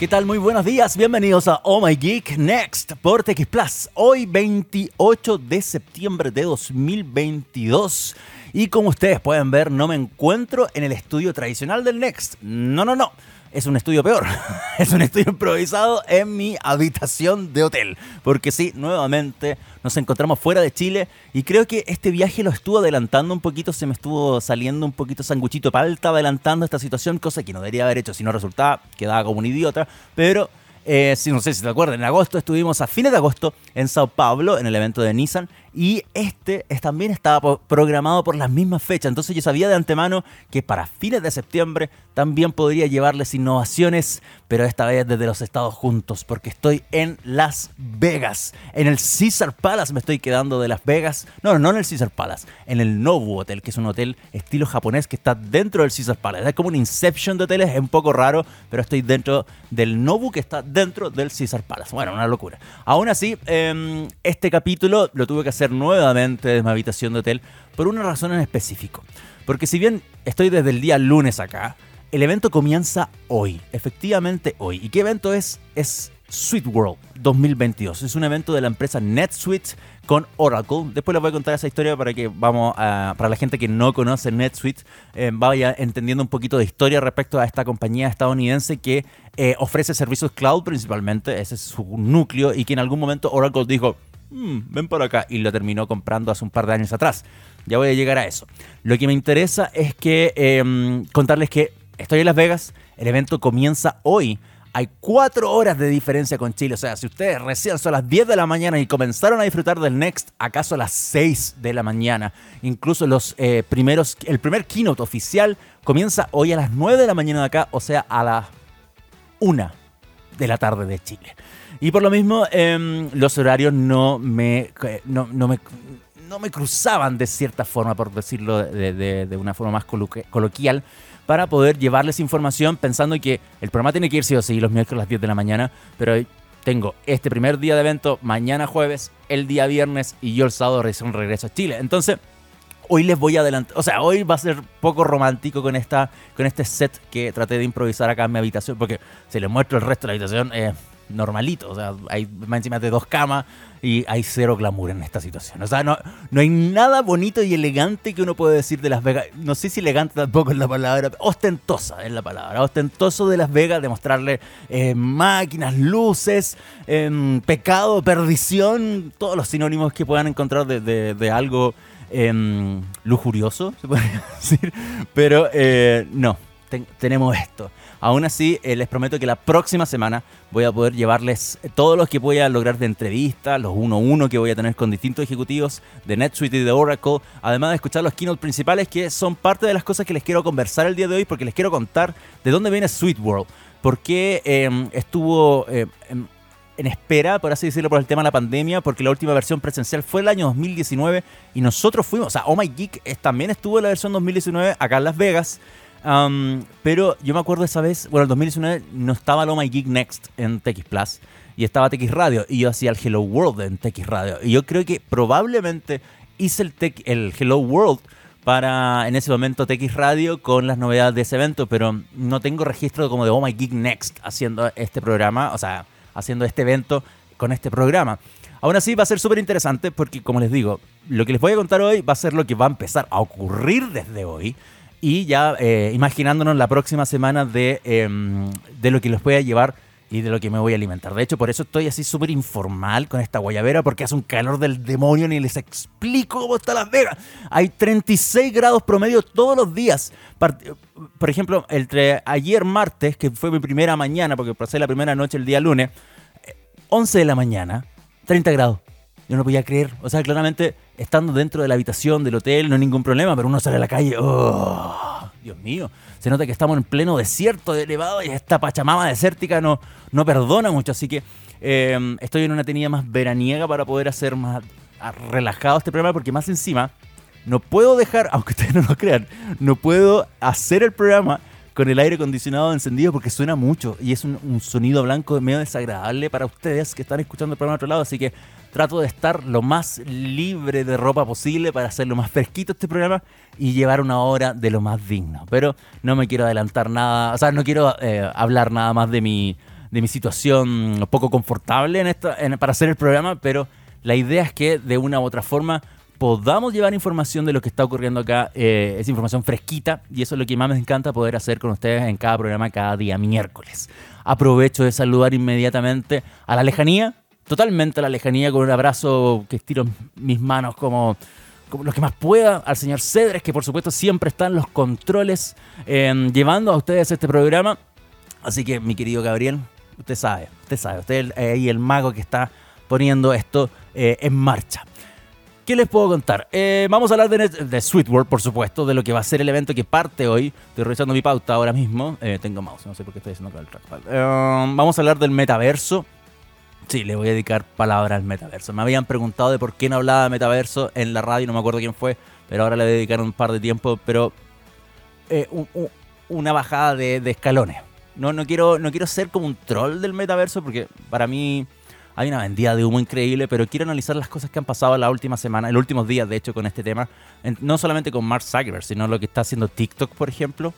¿Qué tal? Muy buenos días, bienvenidos a Oh My Geek Next por TX Plus. Hoy 28 de septiembre de 2022. Y como ustedes pueden ver, no me encuentro en el estudio tradicional del Next. No, no, no es un estudio peor. es un estudio improvisado en mi habitación de hotel. Porque sí, nuevamente nos encontramos fuera de Chile y creo que este viaje lo estuvo adelantando un poquito, se me estuvo saliendo un poquito sanguchito palta adelantando esta situación, cosa que no debería haber hecho si no resultaba, quedaba como un idiota, pero eh, si no sé si te acuerdas, en agosto estuvimos a fines de agosto en Sao Paulo en el evento de Nissan y este también estaba programado por las mismas fechas. Entonces yo sabía de antemano que para fines de septiembre también podría llevarles innovaciones, pero esta vez desde los Estados Juntos, porque estoy en Las Vegas. En el Caesar Palace me estoy quedando de Las Vegas. No, no en el Caesar Palace, en el Nobu Hotel, que es un hotel estilo japonés que está dentro del Caesar Palace. Es como un Inception de hoteles, es un poco raro, pero estoy dentro del Nobu que está dentro del Caesar Palace. Bueno, una locura. Aún así, em, este capítulo lo tuve que hacer nuevamente de mi habitación de hotel por una razón en específico. Porque si bien estoy desde el día lunes acá, el evento comienza hoy, efectivamente hoy. ¿Y qué evento es? Es Sweet World 2022. Es un evento de la empresa NetSuite con Oracle. Después les voy a contar esa historia para que vamos para la gente que no conoce NetSuite, eh, vaya entendiendo un poquito de historia respecto a esta compañía estadounidense que eh, ofrece servicios cloud principalmente. Ese es su núcleo y que en algún momento Oracle dijo, Mm, ven por acá, y lo terminó comprando hace un par de años atrás. Ya voy a llegar a eso. Lo que me interesa es que em, contarles que estoy en Las Vegas, el evento comienza hoy. Hay cuatro horas de diferencia con Chile. O sea, si ustedes recién son las 10 de la mañana y comenzaron a disfrutar del Next, acaso a las 6 de la mañana. Incluso los eh, primeros, el primer keynote oficial comienza hoy a las 9 de la mañana de acá, o sea, a las 1 de la tarde de Chile. Y por lo mismo, em, los horarios no me, no, me, no me cruzaban de cierta forma, por decirlo de, de, una forma más coloquial, para poder llevarles información pensando que el programa tiene que ir sí o sí los miércoles a las 10 de la mañana, pero tengo este primer día de evento mañana jueves, el día viernes y yo el sábado recién regreso a Chile. Entonces, hoy les voy a adelantar, o sea, hoy va a ser poco romántico con esta con este set que traté de improvisar acá en mi habitación, porque si les muestro el resto de la habitación, eh, normalito. O sea, hay más encima de dos camas y hay cero glamour en esta situación. O sea, no, no hay nada bonito y elegante que uno puede decir de Las Vegas. No sé si elegante tampoco es la palabra, ostentosa es la palabra. Ostentoso de Las Vegas, demostrarle eh, máquinas, luces, em, pecado, perdición, todos los sinónimos que puedan encontrar de, algo em, lujurioso, se podría decir. Pero eh, tenemos esto. Aún así, eh, les prometo que la próxima semana voy a poder llevarles todos los que voy a lograr de entrevistas, los uno a uno que voy a tener con distintos ejecutivos de NetSuite y de Oracle, además de escuchar los keynote principales que son parte de las cosas que les quiero conversar el día de hoy porque les quiero contar de dónde viene Sweet World, por qué em, estuvo... Em, em, en espera, por así decirlo, por el tema de la pandemia, porque la última versión presencial fue el año 2019 y nosotros fuimos, o sea, Oh My Geek también estuvo en la versión 2019 acá en Las Vegas pero yo me acuerdo esa vez, bueno, en 2019 no estaba lo My Geek Next en TX Plus y estaba TX Radio y yo hacía el Hello World en TX Radio. Y yo creo que probablemente hice el, el Hello World para en ese momento TX Radio con las novedades de ese evento, pero no tengo registro como de Oh My Geek Next haciendo este programa, o sea, haciendo este evento con este programa. Aún así va a ser súper interesante porque, como les digo, lo que les voy a contar hoy va a ser lo que va a empezar a ocurrir desde hoy y ya eh, imaginándonos la próxima semana de, em, de lo que les voy a llevar y de lo que me voy a alimentar. De hecho, por eso estoy así súper informal con esta guayabera, porque hace un calor del demonio, ni les explico cómo está Las Vegas. Hay 36 grados promedio todos los días. Por ejemplo, entre ayer martes, que fue mi primera mañana, porque pasé la primera noche el día lunes, 11 de la mañana, 30 grados. Yo no podía creer. O sea, claramente estando dentro de la habitación del hotel no hay ningún problema, pero uno sale a la calle, oh, Dios mío, se nota que estamos en pleno desierto de elevado y esta pachamama desértica no, no perdona mucho, así que em, estoy en una tenida más veraniega para poder hacer más relajado este programa, porque más encima no puedo dejar, aunque ustedes no lo crean, no puedo hacer el programa con el aire acondicionado encendido porque suena mucho y es un, un sonido blanco medio desagradable para ustedes que están escuchando el programa a otro lado, así que trato de estar lo más libre de ropa posible para hacer lo más fresquito este programa y llevar una hora de lo más digno. Pero no me quiero adelantar nada, o sea, no quiero eh, hablar nada más de mi de mi situación poco confortable en esta, para hacer el programa, pero la idea es que de una u otra forma podamos llevar información de lo que está ocurriendo acá, eh, es información fresquita y eso es lo que más me encanta poder hacer con ustedes en cada programa, cada día miércoles. Aprovecho de saludar inmediatamente a la lejanía, totalmente a la lejanía, con un abrazo que estiro mis manos como, como lo que más pueda, al señor Cedres, que por supuesto siempre está en los controles, em, llevando a ustedes este programa. Así que, mi querido Gabriel, usted sabe, usted sabe, usted es ahí el mago que está poniendo esto eh, en marcha. ¿Qué les puedo contar? Eh, vamos a hablar de, de Sweet World, por supuesto, de lo que va a ser el evento que parte hoy. Estoy revisando mi pauta ahora mismo. Eh, tengo mouse, no sé por qué estoy haciendo con el trackpad. Eh, vamos a hablar del metaverso. Sí, le voy a dedicar palabras al metaverso. Me habían preguntado de por qué no hablaba de metaverso en la radio, no me acuerdo quién fue, pero ahora le dedicaron un par de tiempo, pero una bajada de, de, escalones. No, no, quiero, no quiero ser como un troll del metaverso porque para mí hay una vendida de humo increíble, pero quiero analizar las cosas que han pasado la última semana, en los últimos días, de hecho, con este tema. no solamente con Mark Zuckerberg, sino lo que está haciendo TikTok, por ejemplo.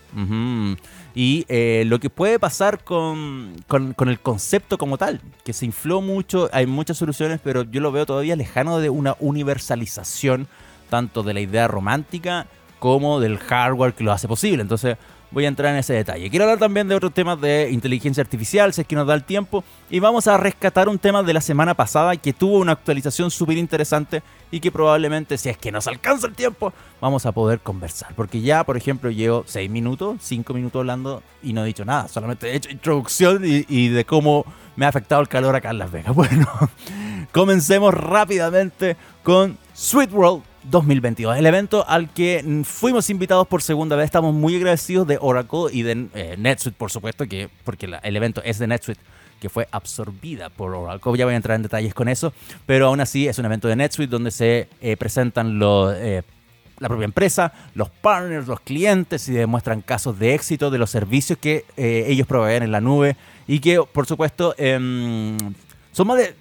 Y eh, lo que puede pasar con, con, el concepto como tal, que se infló mucho, hay muchas soluciones, pero yo lo veo todavía lejano de una universalización, tanto de la idea romántica como del hardware que lo hace posible. Entonces, voy a entrar en ese detalle. Quiero hablar también de otros temas de inteligencia artificial, si es que nos da el tiempo, y vamos a rescatar un tema de la semana pasada que tuvo una actualización súper interesante y que probablemente, si es que nos alcanza el tiempo, vamos a poder conversar. Porque ya, por ejemplo, llevo 6 minutos, 5 minutos hablando y no he dicho nada, solamente he hecho introducción y, y de cómo me ha afectado el calor acá en Las Vegas. Bueno, comencemos rápidamente con Sweet World 2022. El evento al que fuimos invitados por segunda vez. Estamos muy agradecidos de Oracle y de eh, NetSuite, por supuesto, que, porque el evento es de NetSuite que fue absorbida por Oracle. Ya voy a entrar en detalles con eso, pero aún así es un evento de NetSuite donde se eh, presentan eh, la propia empresa, los partners, los clientes y demuestran casos de éxito de los servicios que ellos proveen en la nube y que, por supuesto, em, son más de...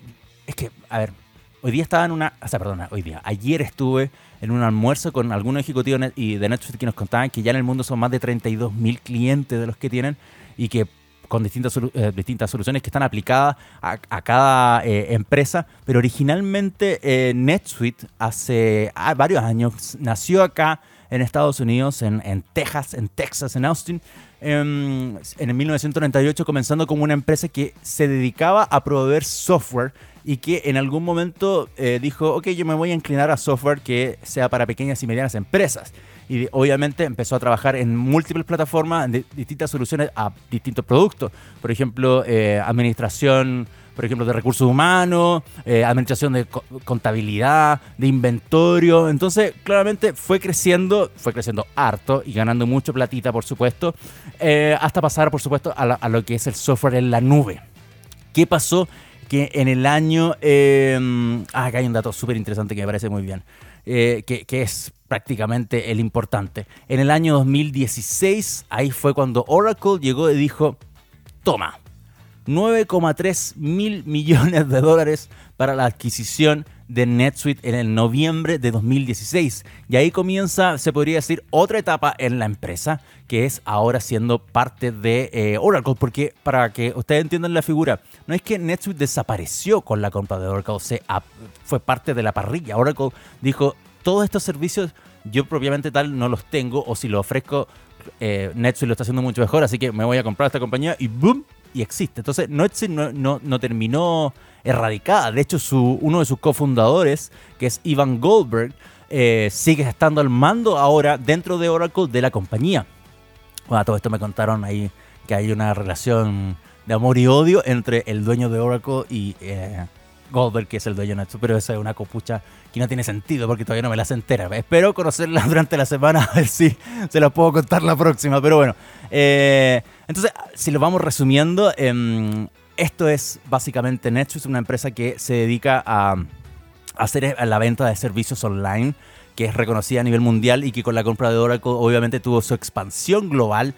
Es que, a ver, Hoy día estaba en una, o sea, perdona, hoy día, ayer estuve en un almuerzo con algunos ejecutivos y de Netflix que nos contaban que ya en el mundo son más de 32 mil clientes de los que tienen y que con distintas, eh, distintas soluciones que están aplicadas a, cada eh, empresa, pero originalmente eh, NetSuite hace ah, varios años nació acá en Estados Unidos, en, en Texas, en Texas, en Austin, en, en el 1998 comenzando como una empresa que se dedicaba a proveer software y que en algún momento eh, dijo, ok, yo me voy a inclinar a software que sea para pequeñas y medianas empresas. Y obviamente empezó a trabajar en múltiples plataformas, de distintas soluciones a distintos productos. Por ejemplo, eh, administración, por ejemplo, de recursos humanos, eh, administración de contabilidad, de inventario. Entonces, claramente fue creciendo, fue creciendo harto y ganando mucho platita, por supuesto, hasta pasar, por supuesto, a, lo que es el software en la nube. ¿Qué pasó? que en el año... Em, ah, acá hay un dato súper interesante que me parece muy bien, eh, que, es prácticamente el importante. En el año 2016, ahí fue cuando Oracle llegó y dijo, toma, 9,3 mil millones de dólares para la adquisición de NetSuite en el noviembre de 2016. Y ahí comienza, se podría decir, otra etapa en la empresa, que es ahora siendo parte de eh, Oracle. Porque para que ustedes entiendan la figura, no es que NetSuite desapareció con la compra de Oracle, se, fue parte de la parrilla. Oracle dijo, todos estos servicios yo propiamente tal no los tengo, o si lo ofrezco, eh, NetSuite lo está haciendo mucho mejor, así que me voy a comprar esta compañía y ¡boom! Y existe. Entonces, NetSuite no, no, no terminó erradicada. De hecho, su, uno de sus cofundadores, que es Ivan Goldberg, eh, sigue estando al mando ahora dentro de Oracle de la compañía. Bueno, todo esto me contaron ahí que hay una relación de amor y odio entre el dueño de Oracle y eh, Goldberg, que es el dueño de Netflix, pero esa es una copucha que no tiene sentido porque todavía no me la sé entera. Espero conocerla durante la semana, a ver si se la puedo contar la próxima, pero bueno. Eh, entonces, si lo vamos resumiendo, eh, esto es básicamente Netflix, una empresa que se dedica a hacer la venta de servicios online, que es reconocida a nivel mundial y que con la compra de Oracle obviamente tuvo su expansión global,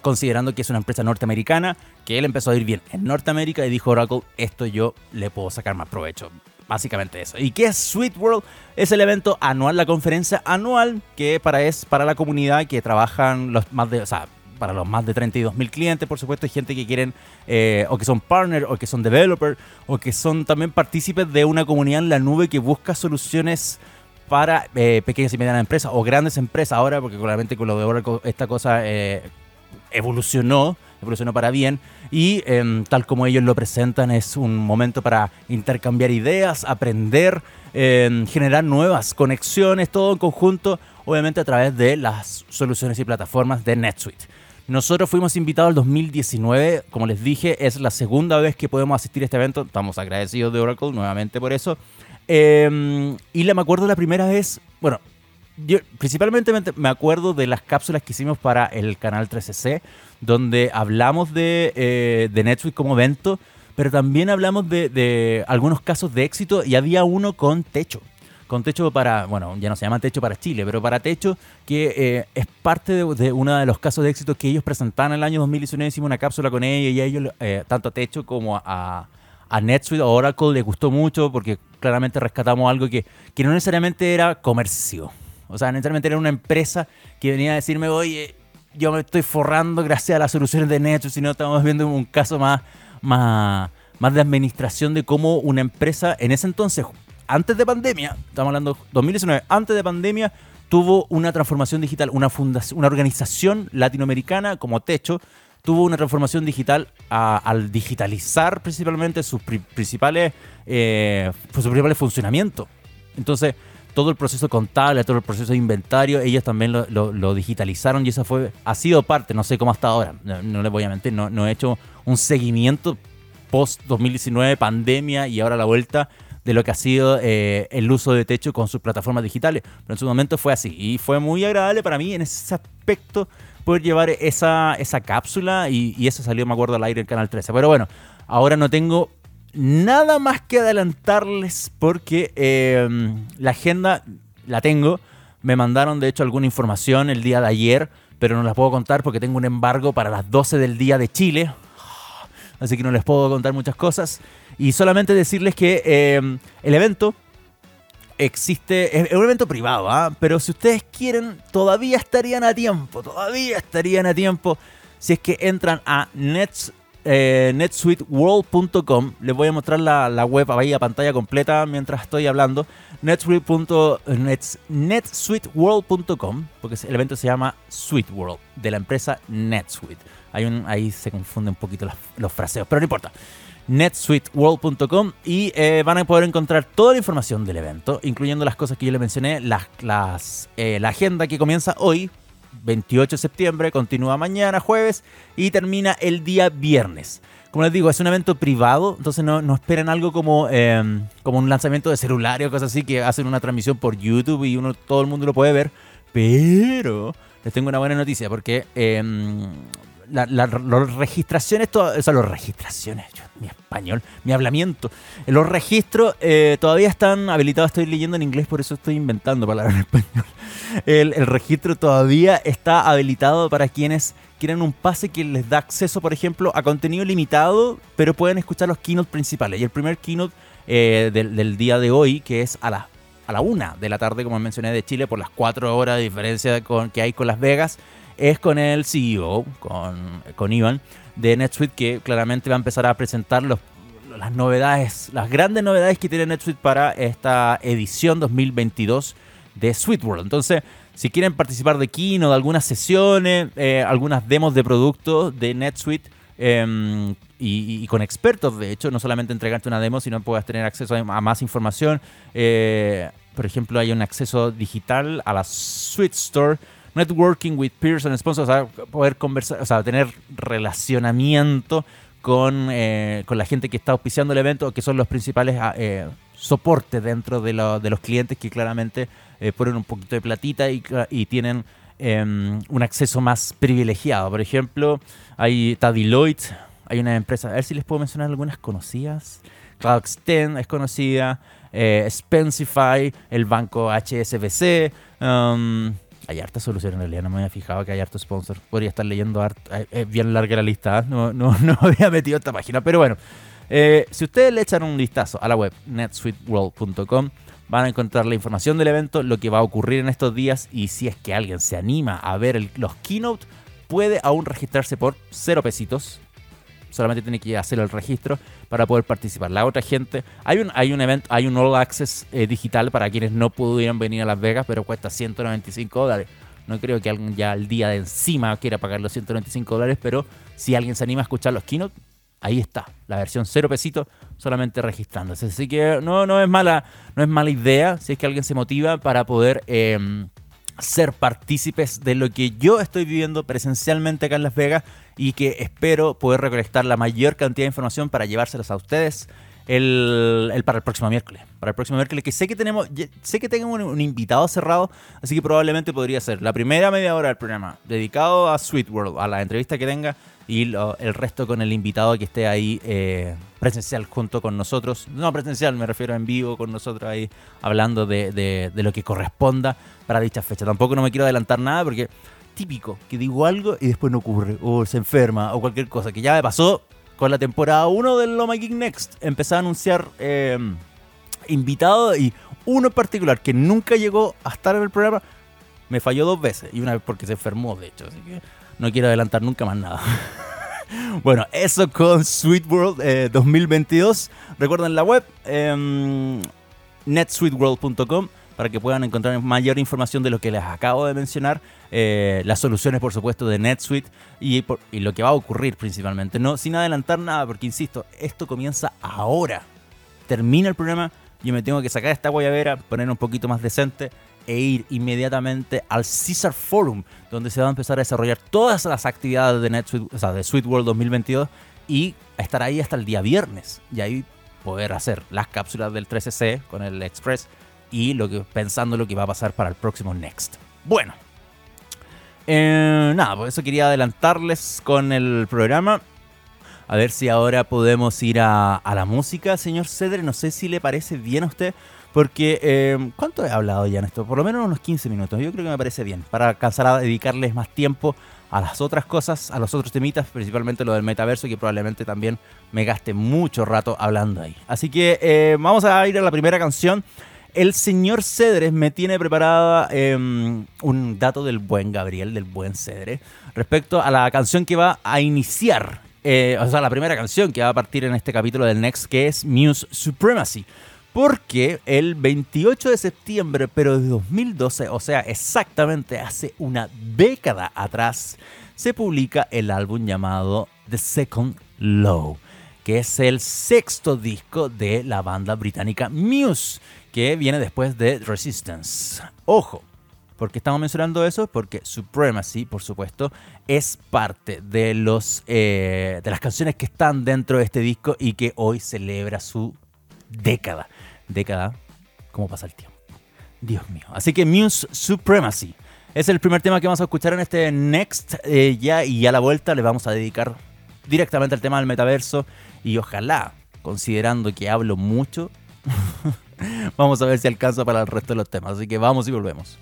considerando que es una empresa norteamericana, que él empezó a ir bien en Norteamérica y dijo Oracle, esto yo le puedo sacar más provecho. Básicamente eso. ¿Y qué es Sweet World? Es el evento anual, la conferencia anual que para, es para la comunidad que trabajan los más de, para los más de 32 mil clientes, por supuesto, hay gente que quieren, eh, o que son partners, o que son developers, o que son también partícipes de una comunidad en la nube que busca soluciones para eh, pequeñas y medianas empresas o grandes empresas ahora, porque claramente con lo de Oracle esta cosa eh, evolucionó, evolucionó para bien y em, tal como ellos lo presentan es un momento para intercambiar ideas, aprender, em, generar nuevas conexiones, todo en conjunto, obviamente a través de las soluciones y plataformas de NetSuite. Nosotros fuimos invitados al 2019, como les dije, es la segunda vez que podemos asistir a este evento, estamos agradecidos de Oracle nuevamente por eso. Em, y le me acuerdo la primera vez, bueno, yo principalmente me acuerdo de las cápsulas que hicimos para el canal 13C, donde hablamos de, eh, de Netflix como evento, pero también hablamos de, algunos casos de éxito y había uno con techo. Con techo para, bueno, ya no se llama techo para Chile, pero para techo, que eh, es parte de, uno de los casos de éxito que ellos presentaron en el año 2019. Hicimos una cápsula con ellos y a ellos, eh, tanto a techo como a, a NetSuite o Oracle, les gustó mucho porque claramente rescatamos algo que, que no necesariamente era comercio. O sea, necesariamente era una empresa que venía a decirme, oye, yo me estoy forrando gracias a las soluciones de Netflix, sino estamos viendo un caso más, más, más de administración de cómo una empresa en ese entonces, antes de pandemia, estamos hablando 2019, antes de pandemia, tuvo una transformación digital, una, fundación, una organización latinoamericana como Techo, tuvo una transformación digital al digitalizar principalmente sus principales, eh, sus principales funcionamientos. Entonces, todo el proceso contable, todo el proceso de inventario, ellos también lo, digitalizaron y eso fue, ha sido parte, no sé cómo hasta ahora, no, les voy a mentir, no, he hecho un seguimiento post 2019, pandemia y ahora la vuelta de lo que ha sido eh, el uso de techo con sus plataformas digitales. Pero en su momento fue así y fue muy agradable para mí en ese aspecto poder llevar esa, esa cápsula y, y eso salió, me acuerdo, al aire en Canal 13. Pero bueno, ahora no tengo nada más que adelantarles porque em, la agenda la tengo. Me mandaron de hecho alguna información el día de ayer, pero no la puedo contar porque tengo un embargo para las 12 del día de Chile. Así que no les puedo contar muchas cosas. Y solamente decirles que em, el evento existe, es un evento privado, ¿ah? pero si ustedes quieren, todavía estarían a tiempo, todavía estarían a tiempo si es que entran a Nets eh, netsuiteworld.com. Les voy a mostrar la, web ahí a pantalla completa mientras estoy hablando. netsuiteworld.com, porque el evento se llama Suite World, de la empresa NetSuite. Hay un, ahí se confunden un poquito los, fraseos, pero no importa netsuiteworld.com y eh, van a poder encontrar toda la información del evento, incluyendo las cosas que yo les mencioné, eh, la agenda que comienza hoy, 28 de septiembre, continúa mañana, jueves, y termina el día viernes. Como les digo, es un evento privado, entonces no, no esperen algo como, em, como un lanzamiento de celular o cosas así que hacen una transmisión por YouTube y uno, todo el mundo lo puede ver. Pero les tengo una buena noticia porque em, las registraciones, o sea, los registraciones, mi español, mi hablamiento, los registros eh, todavía están habilitados, estoy leyendo en inglés, por eso estoy inventando palabras en español. El, registro todavía está habilitado para quienes quieren un pase que les da acceso, por ejemplo, a contenido limitado, pero pueden escuchar los keynote principales. Y el primer keynote eh, del, día de hoy, que es a la, a la una de la tarde, como mencioné, de Chile, por las cuatro horas de diferencia con, que hay con Las Vegas, es con el CEO, con, con Iván, de NetSuite, que claramente va a empezar a presentar los, las novedades, las grandes novedades que tiene NetSuite para esta edición 2022 de SuiteWorld. Entonces, si quieren participar de Kino, de algunas sesiones, eh, algunas demos de productos de NetSuite, em, y, con expertos, de hecho, no solamente entregarte una demo, sino puedas tener acceso a, más información. Eh, por ejemplo, hay un acceso digital a la Suite Store networking with peers and sponsors, o sea, poder conversar, o sea, tener relacionamiento con, eh, con la gente que está auspiciando el evento, que son los principales ah, eh, soportes dentro de, de, los clientes que claramente eh, ponen un poquito de platita y, tienen em, un acceso más privilegiado. Por ejemplo, hay está Deloitte, hay una empresa, a ver si les puedo mencionar algunas conocidas. CloudXTEN es conocida, Spensify, el banco HSBC, um, hay hartas soluciones en realidad, no me había fijado que hay harto sponsor. Podría estar leyendo harto, es bien larga la lista, ¿eh? no, no, no había metido esta página, pero bueno. Eh, si ustedes le echan un vistazo a la web netsuiteworld.com, van a encontrar la información del evento, lo que va a ocurrir en estos días y si es que alguien se anima a ver los keynote, puede aún registrarse por cero pesitos. Solamente tiene que hacer el registro para poder participar. La otra gente, hay un, hay un evento, hay un All Access eh, digital para quienes no pudieran venir a Las Vegas, pero cuesta 195 dólares. No creo que alguien ya al día de encima quiera pagar los 195 dólares, pero si alguien se anima a escuchar los keynote, ahí está, la versión cero pesito, solamente registrándose. Así que no, no es mala, no es mala idea si es que alguien se motiva para poder em, ser partícipes de lo que yo estoy viviendo presencialmente acá en Las Vegas y que espero poder recolectar la mayor cantidad de información para llevárselos a ustedes el, para el próximo miércoles. Para el próximo miércoles, que sé que tenemos, sé que tengo un, invitado cerrado, así que probablemente podría ser la primera media hora del programa dedicado a Sweet World, a la entrevista que tenga, y el resto con el invitado que esté ahí eh, presencial junto con nosotros. No presencial, me refiero en vivo con nosotros ahí hablando de, de lo que corresponda para dicha fecha. Tampoco no me quiero adelantar nada porque típico que digo algo y después no ocurre, o se enferma, o cualquier cosa, que ya me pasó con la temporada 1 del Loma Geek Next. Empecé a anunciar eh, invitados y uno en particular que nunca llegó a estar en el programa me falló dos veces y una vez porque se enfermó, de hecho. Así que no quiero adelantar nunca más nada. bueno, eso con Sweet World 2022. Eh, Recuerden la web em, netsweetworld.com para que puedan encontrar mayor información de lo que les acabo de mencionar, eh, las soluciones por supuesto de NetSuite y, y, lo que va a ocurrir principalmente. No, sin adelantar nada, porque insisto, esto comienza ahora. Termina el programa, yo me tengo que sacar esta guayabera, poner un poquito más decente e ir inmediatamente al Caesar Forum, donde se va a empezar a desarrollar todas las actividades de NetSuite, o sea, de Suite World 2022 y estar ahí hasta el día viernes y ahí poder hacer las cápsulas del 13C con el Express y lo que, pensando lo que va a pasar para el próximo Next. Bueno, eh, nada, por eso quería adelantarles con el programa. A ver si ahora podemos ir a, la música, señor Cedre. No sé si le parece bien a usted. Porque, eh, ¿cuánto he hablado ya en esto? Por lo menos unos 15 minutos. Yo creo que me parece bien. Para alcanzar a dedicarles más tiempo a las otras cosas, a los otros temitas, principalmente lo del metaverso, que probablemente también me gaste mucho rato hablando ahí. Así que eh, vamos a ir a la primera canción. El señor Cedres me tiene preparada em, un dato del buen Gabriel, del buen Cedre, respecto a la canción que va a iniciar, eh, o sea, la primera canción que va a partir en este capítulo del Next, que es Muse Supremacy. Porque el 28 de septiembre, pero de 2012, o sea, exactamente hace una década atrás, se publica el álbum llamado The Second Low, que es el sexto disco de la banda británica Muse que viene después de Resistance. Ojo, ¿por qué estamos mencionando eso? Porque Supremacy, por supuesto, es parte de, los, eh, de las canciones que están dentro de este disco y que hoy celebra su década. Década, ¿cómo pasa el tiempo? Dios mío. Así que Muse Supremacy es el primer tema que vamos a escuchar en este Next. Eh, ya, y a la vuelta le vamos a dedicar directamente al tema del metaverso. Y ojalá, considerando que hablo mucho, vamos a ver si alcanza para el resto de los temas. Así que vamos y volvemos.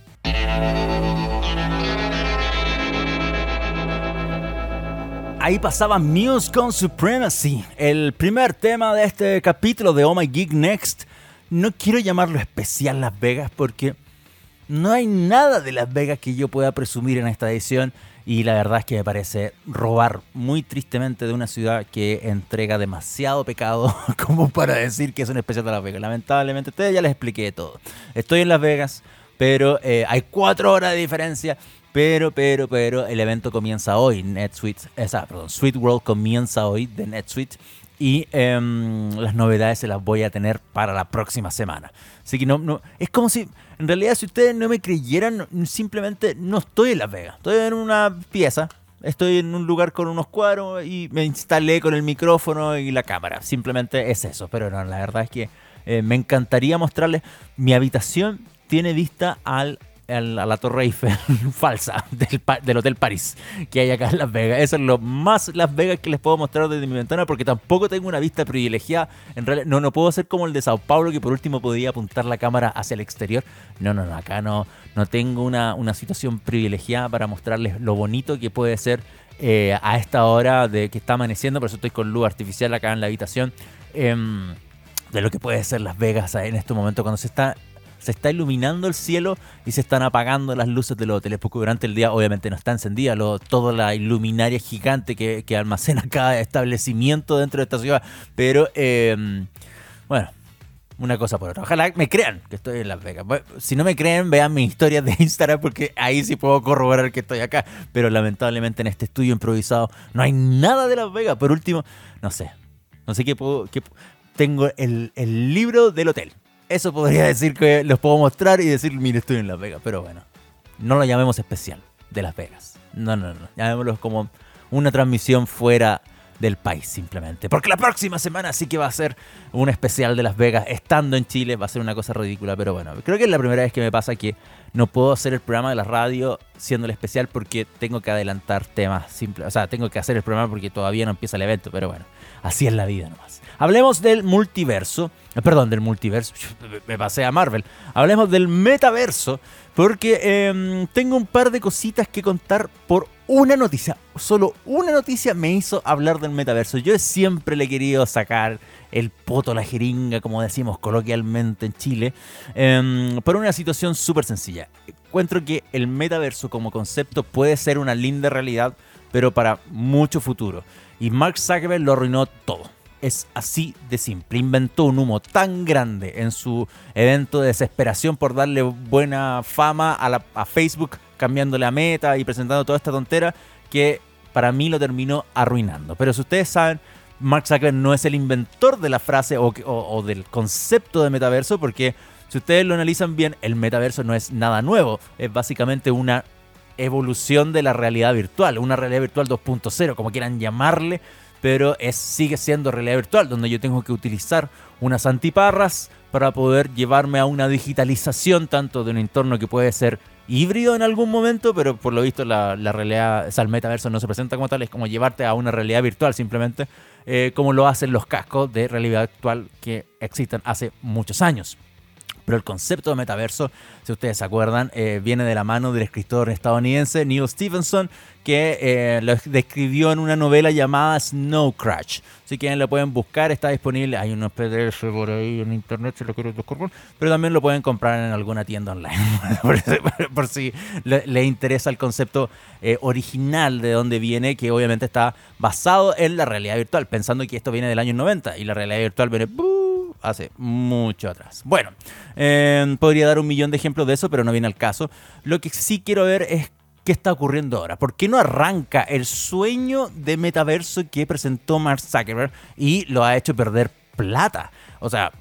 Ahí pasaba Muse con Supremacy, el primer tema de este capítulo de Oh My Geek Next. No quiero llamarlo especial Las Vegas porque no hay nada de Las Vegas que yo pueda presumir en esta edición. Y la verdad es que me parece robar muy tristemente de una ciudad que entrega demasiado pecado como para decir que es un especial de Las Vegas. Lamentablemente, ustedes ya les expliqué todo. Estoy en Las Vegas, pero eh, hay cuatro horas de diferencia. Pero, pero, pero, el evento comienza hoy. NetSuite, esa, perdón, Sweet World comienza hoy de NetSuite. Y em, las novedades se las voy a tener para la próxima semana. Así que no, no, es como si, en realidad, si ustedes no me creyeran, simplemente no estoy en Las Vegas. Estoy en una pieza, estoy en un lugar con unos cuadros y me instalé con el micrófono y la cámara. Simplemente es eso. Pero no, la verdad es que eh, me encantaría mostrarles. Mi habitación tiene vista al a la Torre falsa del, Hotel París que hay acá en Las Vegas. Eso es lo más Las Vegas que les puedo mostrar desde mi ventana porque tampoco tengo una vista privilegiada. En realidad, no, no puedo ser como el de Sao Paulo que por último podía apuntar la cámara hacia el exterior. No, no, no, acá no, no tengo una, una situación privilegiada para mostrarles lo bonito que puede ser eh, a esta hora de que está amaneciendo. Por eso estoy con luz artificial acá en la habitación. Em, de lo que puede ser Las Vegas en este momento cuando se está se está iluminando el cielo y se están apagando las luces de los hoteles, porque durante el día obviamente no está encendida lo, toda la iluminaria gigante que, almacena cada establecimiento dentro de esta ciudad. Pero, em, bueno, una cosa por otra. Ojalá me crean que estoy en Las Vegas. si no me creen, vean mis historias de Instagram porque ahí sí puedo corroborar que estoy acá. Pero lamentablemente en este estudio improvisado no hay nada de Las Vegas. Por último, no sé. No sé qué puedo... Qué, tengo el, el libro del hotel. Eso podría decir que los puedo mostrar y decir, mire, estoy en Las Vegas. Pero bueno, no lo llamemos especial de Las Vegas. No, no, no. Llamémoslo como una transmisión fuera del país simplemente. Porque la próxima semana sí que va a ser un especial de Las Vegas estando en Chile. Va a ser una cosa ridícula, pero bueno, creo que es la primera vez que me pasa que no puedo hacer el programa de la radio siendo el especial porque tengo que adelantar temas simples. O sea, tengo que hacer el programa porque todavía no empieza el evento, pero bueno, así es la vida nomás. Hablemos del multiverso. Eh, perdón, del multiverso. Me pasé a Marvel. Hablemos del metaverso. Porque em, tengo un par de cositas que contar por una noticia. Solo una noticia me hizo hablar del metaverso. Yo siempre le he querido sacar el poto la jeringa, como decimos coloquialmente en Chile, em, por una situación súper sencilla. Encuentro que el metaverso como concepto puede ser una linda realidad, pero para mucho futuro. Y Mark Zuckerberg lo arruinó todo es así de simple. Inventó un humo tan grande en su evento de desesperación por darle buena fama a, Facebook, cambiándole a meta y presentando toda esta tontera, que para mí lo terminó arruinando. Pero si ustedes saben, Mark Zuckerberg no es el inventor de la frase o, o del concepto de metaverso, porque si ustedes lo analizan bien, el metaverso no es nada nuevo, es básicamente una evolución de la realidad virtual, una realidad virtual 2.0, como quieran llamarle, pero sigue siendo realidad virtual, donde yo tengo que utilizar unas antiparras para poder llevarme a una digitalización tanto de un entorno que puede ser híbrido en algún momento, pero por lo visto la, realidad, o sea, el metaverso no se presenta como tal, es como llevarte a una realidad virtual simplemente, eh, como lo hacen los cascos de realidad actual que existen hace muchos años. Pero el concepto de metaverso, si ustedes se acuerdan, eh, viene de la mano del escritor estadounidense Neil Stephenson, que eh, lo describió en una novela llamada Snow Crash. Si quieren lo pueden buscar, está disponible. Hay unos PDF por ahí en internet si lo quieren descargar, pero también lo pueden comprar en alguna tienda online. por, si les interesa el concepto eh, original de dónde viene, que obviamente está basado en la realidad virtual, pensando que esto viene del año 90 y la realidad virtual viene hace mucho atrás. Bueno, eh, podría dar un millón de ejemplos de eso, pero no viene al caso. Lo que sí quiero ver es qué está ocurriendo ahora. ¿Por qué no arranca el sueño de metaverso que presentó Mark Zuckerberg y lo ha hecho perder plata? O sea,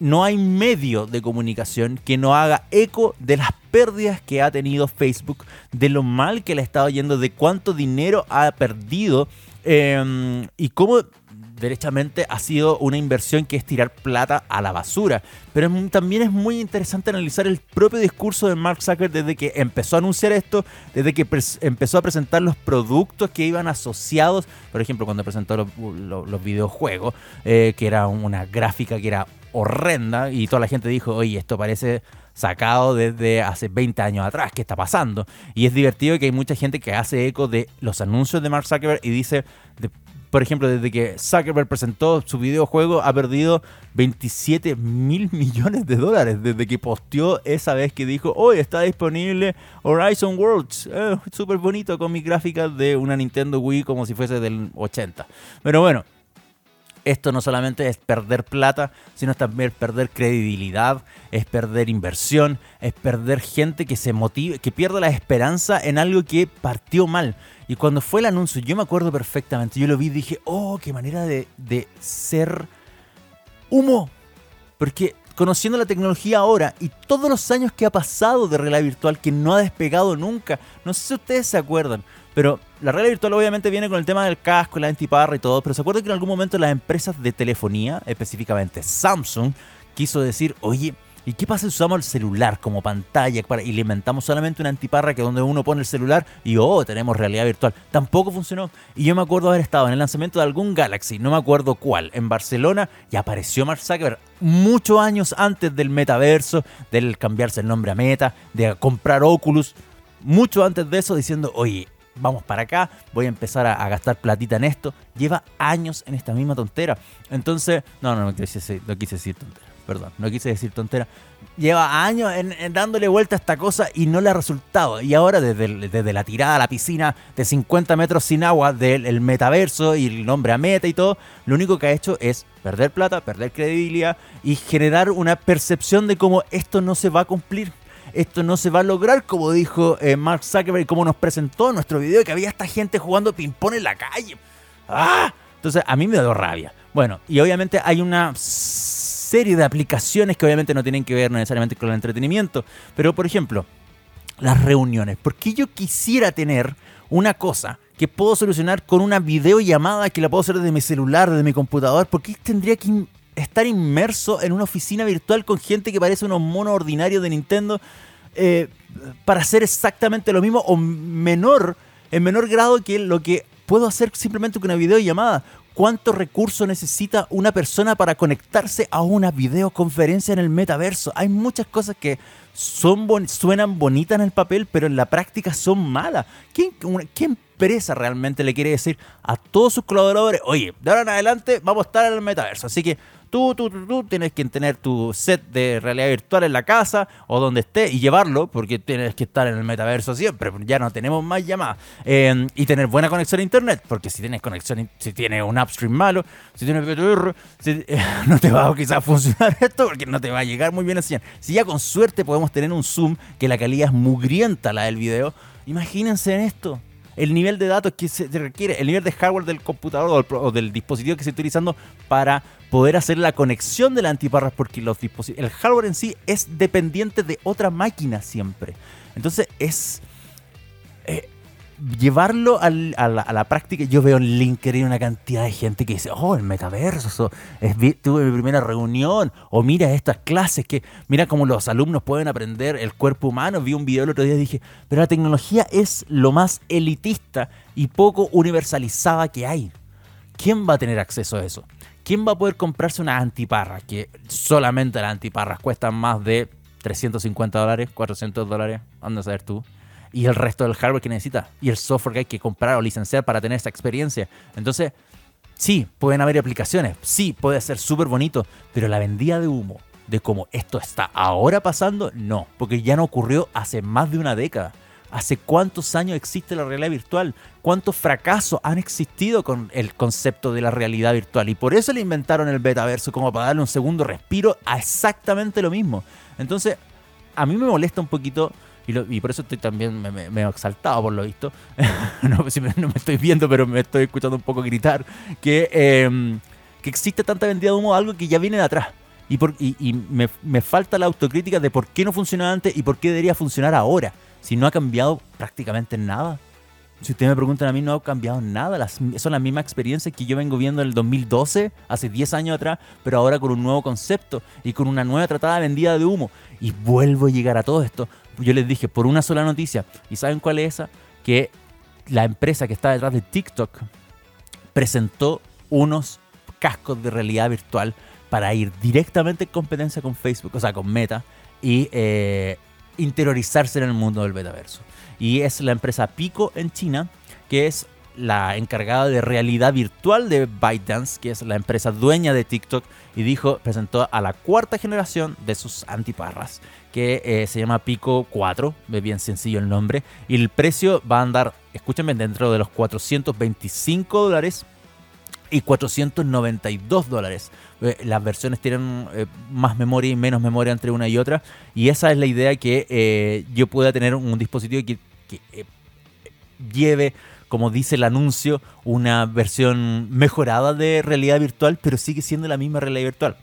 no hay medio de comunicación que no haga eco de las pérdidas que ha tenido Facebook, de lo mal que le ha estado yendo, de cuánto dinero ha perdido eh, y cómo derechamente ha sido una inversión que es tirar plata a la basura. Pero también es muy interesante analizar el propio discurso de Mark Zuckerberg desde que empezó a anunciar esto, desde que empezó a presentar los productos que iban asociados, por ejemplo, cuando presentó los, videojuegos, eh, que era una gráfica que era horrenda y toda la gente dijo, oye, esto parece sacado desde hace 20 años atrás, ¿qué está pasando? Y es divertido que hay mucha gente que hace eco de los anuncios de Mark Zuckerberg y dice, por ejemplo, desde que Zuckerberg presentó su videojuego, ha perdido 27 mil millones de dólares. Desde que posteó esa vez que dijo, hoy está disponible Horizon Worlds. Eh, Súper bonito con mi gráfica de una Nintendo Wii como si fuese del 80. Pero bueno, esto no solamente es perder plata, sino también perder credibilidad, es perder inversión, es perder gente que se motive, que pierde la esperanza en algo que partió mal. Y cuando fue el anuncio, yo me acuerdo perfectamente, yo lo vi y dije, oh, qué manera de, de ser humo. Porque conociendo la tecnología ahora y todos los años que ha pasado de realidad virtual, que no ha despegado nunca, no sé si ustedes se acuerdan, pero la realidad virtual obviamente viene con el tema del casco, la antiparra y todo, pero se acuerda que en algún momento las empresas de telefonía, específicamente Samsung, quiso decir, oye, ¿y qué pasa si usamos el celular como pantalla para, y le inventamos solamente una antiparra que donde uno pone el celular y oh, tenemos realidad virtual? Tampoco funcionó. Y yo me acuerdo haber estado en el lanzamiento de algún Galaxy, no me acuerdo cuál, en Barcelona, y apareció Mark Zuckerberg muchos años antes del metaverso, del cambiarse el nombre a Meta, de comprar Oculus. Mucho antes de eso diciendo, oye, vamos para acá, voy a empezar a, gastar platita en esto. Lleva años en esta misma tontera. Entonces, no, no, no quise, decir tontera. perdón, no quise decir tontera, lleva años en, dándole vuelta a esta cosa y no le ha resultado. Y ahora desde, desde la tirada a la piscina de 50 metros sin agua del metaverso y el nombre a meta y todo, lo único que ha hecho es perder plata, perder credibilidad y generar una percepción de cómo esto no se va a cumplir. Esto no se va a lograr, como dijo eh, Mark Zuckerberg, como nos presentó en nuestro video, que había esta gente jugando ping-pong en la calle. ¡Ah! Entonces a mí me dio rabia. Bueno, y obviamente hay una serie de aplicaciones que obviamente no tienen que ver necesariamente con el entretenimiento. Pero, por ejemplo, las reuniones. ¿Por qué yo quisiera tener una cosa que puedo solucionar con una videollamada que la puedo hacer desde mi celular, desde mi computador? ¿Por qué tendría que estar inmerso en una oficina virtual con gente que parece unos monos ordinarios de Nintendo eh, para hacer exactamente lo mismo o menor, en menor grado que lo que puedo hacer simplemente con una videollamada? cuánto recurso necesita una persona para conectarse a una videoconferencia en el metaverso. Hay muchas cosas que son suenan bonitas en el papel, pero en la práctica son malas. ¿Qué, ¿Qué, empresa realmente le quiere decir a todos sus colaboradores, oye, de ahora en adelante vamos a estar en el metaverso? Así que Tú, tú, tú, tú tienes que tener tu set de realidad virtual en la casa o donde esté y llevarlo, porque tienes que estar en el metaverso siempre, ya no tenemos más llamadas. Em, y tener buena conexión a internet, porque si tienes conexión, si tienes un upstream malo, si tienes PTR, no te va a quizás funcionar esto porque no te va a llegar muy bien así. Si ya con suerte podemos tener un zoom que la calidad es mugrienta la del video, imagínense en esto el nivel de datos que se requiere, el nivel de hardware del computador o del dispositivo que se está utilizando para poder hacer la conexión de la antiparras, porque los el hardware en sí es dependiente de otra máquina siempre. Entonces es... Eh, llevarlo a, la, práctica, yo veo en LinkedIn una cantidad de gente que dice, oh, el metaverso, es, tuve mi primera reunión, o mira estas clases, que mira cómo los alumnos pueden aprender el cuerpo humano. Vi un video el otro día y dije, pero la tecnología es lo más elitista y poco universalizada que hay. ¿Quién va a tener acceso a eso? ¿Quién va a poder comprarse unas antiparras? Que solamente las antiparras cuestan más de 350 dólares, 400 dólares, anda a saber tú y el resto del hardware que necesita y el software que hay que comprar o licenciar para tener esa experiencia. Entonces, sí, pueden haber aplicaciones, sí, puede ser súper bonito, pero la vendida de humo de cómo esto está ahora pasando, no, porque ya no ocurrió hace más de una década. ¿Hace cuántos años existe la realidad virtual? ¿Cuántos fracasos han existido con el concepto de la realidad virtual? Y por eso le inventaron el betaverso, como para darle un segundo respiro a exactamente lo mismo. Entonces, a mí me molesta un poquito y, por eso estoy también me, he exaltado por lo visto. no, me, estoy viendo, pero me estoy escuchando un poco gritar. Que, em, que existe tanta vendida de humo, algo que ya viene de atrás. Y, me, me, falta la autocrítica de por qué no funcionaba antes y por qué debería funcionar ahora. Si no ha cambiado prácticamente nada. Si ustedes me preguntan a mí, no ha cambiado nada. Son las mismas experiencias que yo vengo viendo en el 2012, hace 10 años atrás, pero ahora con un nuevo concepto y con una nueva tratada vendida de humo. Y vuelvo a llegar a todo esto yo les dije, por una sola noticia. ¿Y saben cuál es esa? Que la empresa que está detrás de TikTok presentó unos cascos de realidad virtual para ir directamente en competencia con Facebook, o sea, con Meta, y eh, interiorizarse en el mundo del metaverso. Y es la empresa Pico en China, que es la encargada de realidad virtual de ByteDance, que es la empresa dueña de TikTok, y dijo, presentó a la cuarta generación de sus antiparras, que eh, se llama Pico 4, es bien sencillo el nombre, y el precio va a andar, escúchenme, dentro de los 425 dólares y 492 dólares. Eh, las versiones tienen eh, más memoria y menos memoria entre una y otra, y esa es la idea que yo pueda tener un dispositivo que, que lleve como dice el anuncio, una versión mejorada de realidad virtual, pero sigue siendo la misma realidad virtual.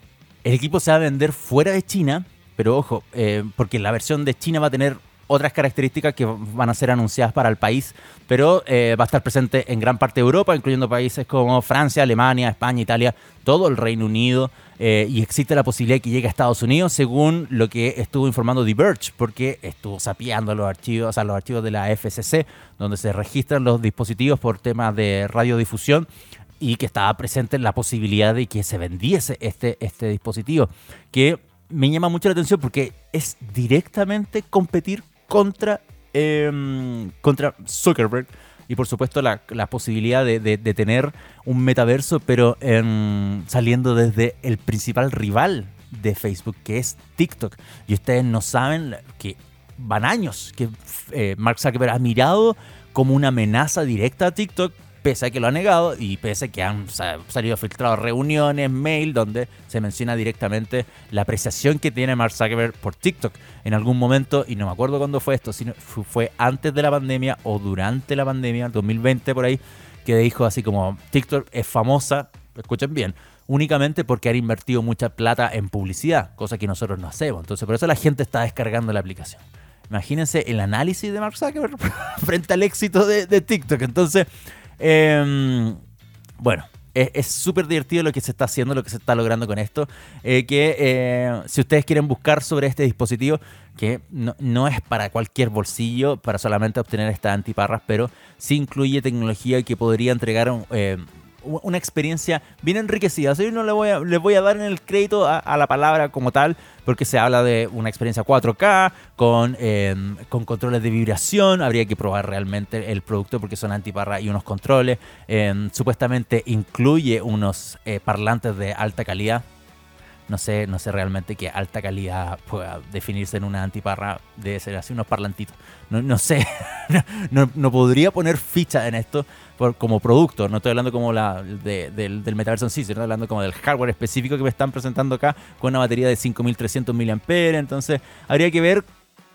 El equipo se va a vender fuera de China, pero ojo, eh, porque la versión de China va a tener otras características que van a ser anunciadas para el país, pero eh, va a estar presente en gran parte de Europa, incluyendo países como Francia, Alemania, España, Italia, todo el Reino Unido, eh, y existe la posibilidad de que llegue a Estados Unidos, según lo que estuvo informando Diverge, porque estuvo sapeando los archivos, o los archivos de la FCC, donde se registran los dispositivos por temas de radiodifusión y que estaba presente la posibilidad de que se vendiese este, este dispositivo, que me llama mucho la atención porque es directamente competir contra, em, contra Zuckerberg y por supuesto la, posibilidad de, tener un metaverso, pero saliendo desde el principal rival de Facebook, que es TikTok. Y ustedes no saben que van años que eh, Mark Zuckerberg ha mirado como una amenaza directa a TikTok pese a que lo ha negado y pese a que han salido filtrados reuniones, mail, donde se menciona directamente la apreciación que tiene Mark Zuckerberg por TikTok en algún momento, y no me acuerdo cuándo fue esto, sino fue antes de la pandemia o durante la pandemia, 2020 por ahí, que dijo así como TikTok es famosa, escuchen bien, únicamente porque ha invertido mucha plata en publicidad, cosa que nosotros no hacemos. Entonces, por eso la gente está descargando la aplicación. Imagínense el análisis de Mark Zuckerberg frente al éxito de TikTok. Entonces, Em, bueno, es súper divertido lo que se está haciendo, lo que se está logrando con esto. Eh, que eh, si ustedes quieren buscar sobre este dispositivo, que no, es para cualquier bolsillo, para solamente obtener estas antiparras, pero sí incluye tecnología que podría entregar eh, una experiencia bien enriquecida. Yo no le voy a, voy a dar en el crédito a, la palabra como tal, porque se habla de una experiencia 4K con, em, con controles de vibración. Habría que probar realmente el producto porque son antiparra y unos controles. Em, supuestamente incluye unos eh, parlantes de alta calidad. No sé, no sé realmente qué alta calidad pueda definirse en una antiparra. Debe ser así, unos parlantitos. No, no sé, no, no, podría poner ficha en esto por, como producto. No estoy hablando como la del, del metaverso en sí, sino hablando como del hardware específico que me están presentando acá con una batería de 5300 mAh. Entonces, habría que ver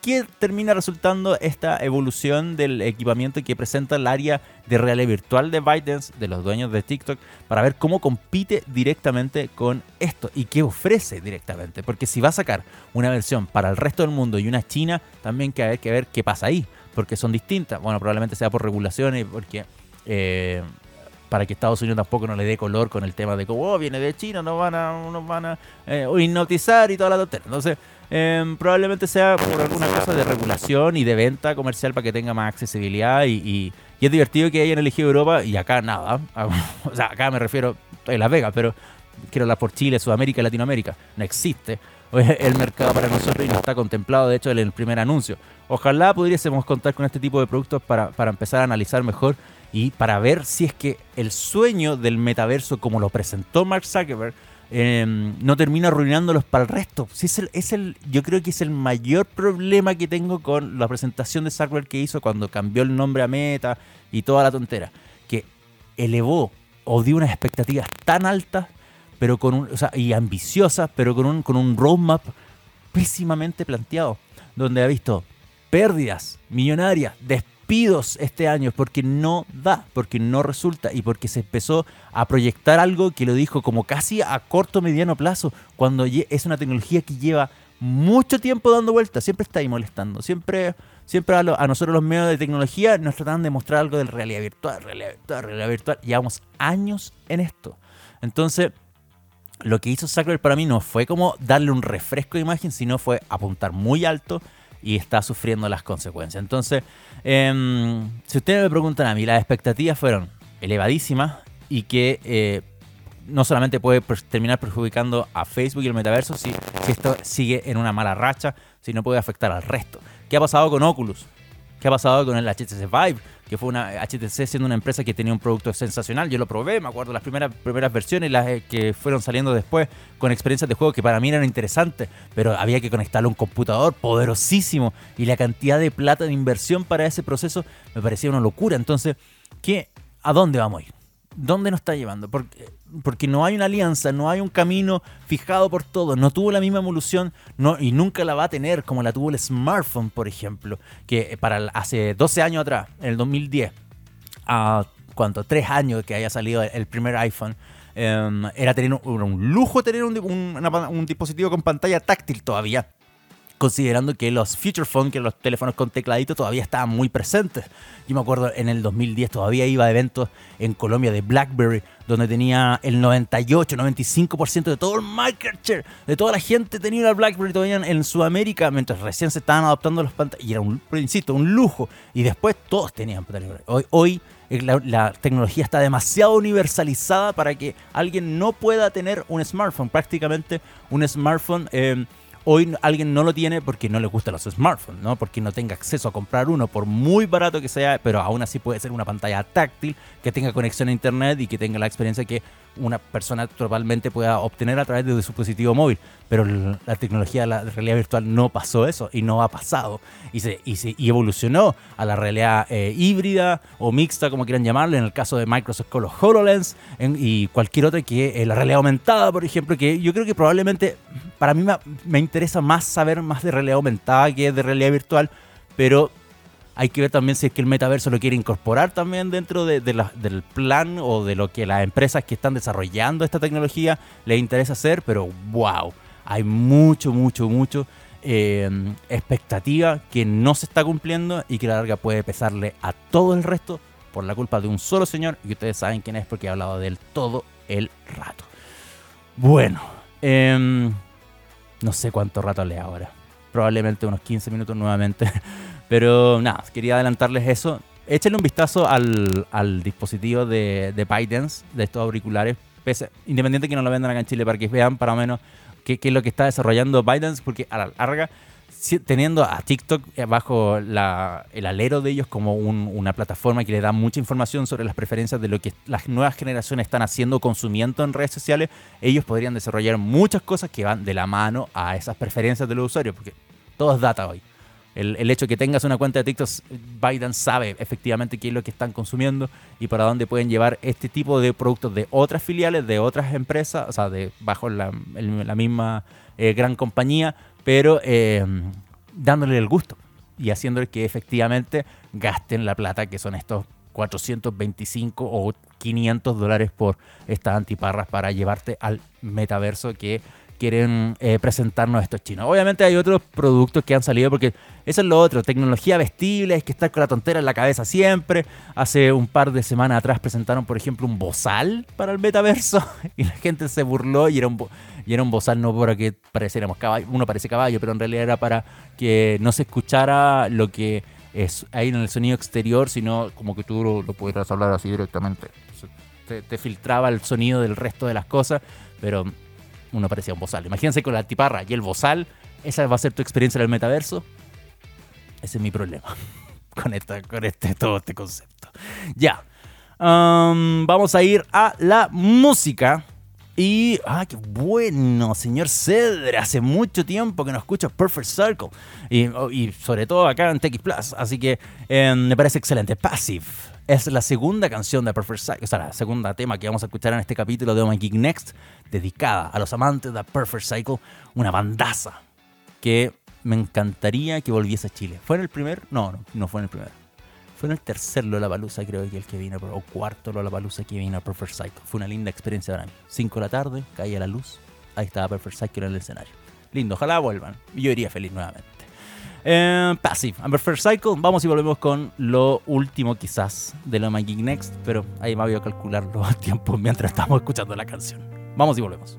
qué termina resultando esta evolución del equipamiento que presenta el área de realidad virtual de ByteDance, de los dueños de TikTok, para ver cómo compite directamente con esto y qué ofrece directamente. Porque si va a sacar una versión para el resto del mundo y una China, también hay que ver qué pasa ahí, porque son distintas. Bueno, probablemente sea por regulaciones, porque... Eh, para que Estados Unidos tampoco no le dé color con el tema de que oh, viene de China, nos van a, nos van a eh, hipnotizar y toda la tontería. Entonces, Em, probablemente sea por alguna cosa de regulación y de venta comercial para que tenga más accesibilidad y, es divertido que hayan elegido Europa y acá nada. o sea, acá me refiero a Las Vegas, pero quiero hablar por Chile, Sudamérica y Latinoamérica. No existe el mercado para nosotros y no está contemplado, de hecho, en el primer anuncio. Ojalá pudiésemos contar con este tipo de productos para, para empezar a analizar mejor y para ver si es que el sueño del metaverso como lo presentó Mark Zuckerberg Em, no termina arruinándolos para el resto. es el, es el, yo creo que es el mayor problema que tengo con la presentación de Zuckerberg que hizo cuando cambió el nombre a Meta y toda la tontera. Que elevó o dio unas expectativas tan altas pero con un, y ambiciosas, pero con un, con un roadmap pésimamente planteado, donde ha visto pérdidas millonarias, pidos este año porque no da, porque no resulta y porque se empezó a proyectar algo que lo dijo como casi a corto mediano plazo, cuando es una tecnología que lleva mucho tiempo dando vueltas, siempre está ahí molestando, siempre, siempre a, nosotros los medios de tecnología nos tratan de mostrar algo de realidad virtual, realidad virtual, realidad virtual, llevamos años en esto. Entonces, lo que hizo Zuckerberg para mí no fue como darle un refresco de imagen, sino fue apuntar muy alto y está sufriendo las consecuencias. Entonces, em, si ustedes me preguntan a mí, las expectativas fueron elevadísimas y que eh, no solamente puede terminar perjudicando a Facebook y el metaverso si, si esto sigue en una mala racha, sino puede afectar al resto. ¿Qué ha pasado con Oculus? ¿Qué ha pasado con el HTC Vive? Que fue una HTC siendo una empresa que tenía un producto sensacional. Yo lo probé, me acuerdo las primeras, primeras versiones, las eh, que fueron saliendo después con experiencias de juego que para mí eran interesantes, pero había que conectarlo a un computador poderosísimo y la cantidad de plata de inversión para ese proceso me parecía una locura. Entonces, ¿qué, ¿a dónde vamos a ir? ¿Dónde nos está llevando? Porque, no hay una alianza, no hay un camino fijado por todos, no tuvo la misma evolución y nunca la va a tener como la tuvo el smartphone, por ejemplo, que para hace 12 años atrás, en el 2010, a cuánto, tres años que haya salido el primer iPhone, em, era tener un, lujo tener un dispositivo con pantalla táctil todavía considerando que los Future Phone, que los teléfonos con tecladito todavía estaban muy presentes. Yo me acuerdo en el 2010 todavía iba a eventos en Colombia de BlackBerry, donde tenía el 98, 95% de todo el market share, de toda la gente tenía una BlackBerry todavía en, Sudamérica, mientras recién se estaban adoptando los pantallas, y era un, un lujo, y después todos tenían pantallas. Hoy, hoy eh, la, tecnología está demasiado universalizada para que alguien no pueda tener un smartphone, prácticamente un smartphone... Eh, Hoy alguien no lo tiene porque no le gustan los smartphones, ¿no? Porque no tenga acceso a comprar uno, por muy barato que sea, pero aún así puede ser una pantalla táctil que tenga conexión a internet y que tenga la experiencia que una persona actualmente pueda obtener a través de su dispositivo móvil. Pero la tecnología de la realidad virtual no pasó eso y no ha pasado. Y, se, y, se, evolucionó a la realidad eh, híbrida o mixta, como quieran llamarle, en el caso de Microsoft con los HoloLens y cualquier otra que la realidad aumentada, por ejemplo, que yo creo que probablemente para mí me, me interesa más saber más de realidad aumentada que de realidad virtual, pero hay que ver también si es que el metaverso lo quiere incorporar también dentro de, del plan o de lo que las empresas que están desarrollando esta tecnología les interesa hacer, pero wow, hay mucho, mucho, mucho eh, expectativa que no se está cumpliendo y que a la larga puede pesarle a todo el resto por la culpa de un solo señor y ustedes saben quién es porque he hablado de él todo el rato. Bueno, em, no sé cuánto rato le ahora. Probablemente unos 15 minutos nuevamente. Pero nada, quería adelantarles eso. Échenle un vistazo al, dispositivo de, de ByteDance, de estos auriculares, pese, independiente que no lo vendan acá en Chile, para que vean para menos qué, es lo que está desarrollando ByteDance, porque a la larga, teniendo a TikTok eh, bajo el alero de ellos como una plataforma que le da mucha información sobre las preferencias de lo que las nuevas generaciones están haciendo, consumiendo en redes sociales, ellos podrían desarrollar muchas cosas que van de la mano a esas preferencias de los usuarios, porque todo es data hoy. El, hecho de que tengas una cuenta de TikTok, Biden sabe efectivamente qué es lo que están consumiendo y para dónde pueden llevar este tipo de productos de otras filiales, de otras empresas, o sea, de bajo la, misma eh, gran compañía, pero eh, dándole el gusto y haciéndole que efectivamente gasten la plata que son estos 425 o 500 dólares por estas antiparras para llevarte al metaverso que quieren eh, presentarnos estos chinos. Obviamente hay otros productos que han salido porque eso es lo otro, tecnología vestible, hay que estar con la tontera en la cabeza siempre. Hace un par de semanas atrás presentaron, por ejemplo, un bozal para el metaverso y la gente se burló y era un, y era un bozal no para que pareciéramos caballo, uno parece caballo, pero en realidad era para que no se escuchara lo que es ahí en el sonido exterior, sino como que tú lo, pudieras hablar así directamente. te filtraba el sonido del resto de las cosas, pero uno parecía un bozal. Imagínense con la tiparra y el bozal, esa va a ser tu experiencia en el metaverso. Ese es mi problema con, esta, con este, todo este concepto. Ya. Vamos a ir a la música. Y, ah, qué bueno, señor Cedra. Hace mucho tiempo que no escucho Perfect Circle. Y, oh, sobre todo acá en TX Plus. Así que em, me parece excelente. Passive es la segunda canción de Perfect Cycle, o sea, la segunda tema que vamos a escuchar en este capítulo de Oh My Geek Next, dedicada a los amantes de Perfect Cycle, una bandaza que me encantaría que volviese a Chile. ¿Fue en el primer? No, no, no fue en el primer. Fue en el tercer Lollapalooza, creo que el que vino, o cuarto Lollapalooza que vino a Perfect Cycle. Fue una linda experiencia para mí. Cinco de la tarde, caía la luz, ahí estaba Perfect Cycle en el escenario. Lindo, ojalá vuelvan. Yo iría feliz nuevamente. Eh, Passive, Amber First Cycle. Vamos y volvemos con lo último quizás de My Geek Next, pero ahí me voy a calcular los tiempos mientras estamos escuchando la canción. Vamos y volvemos.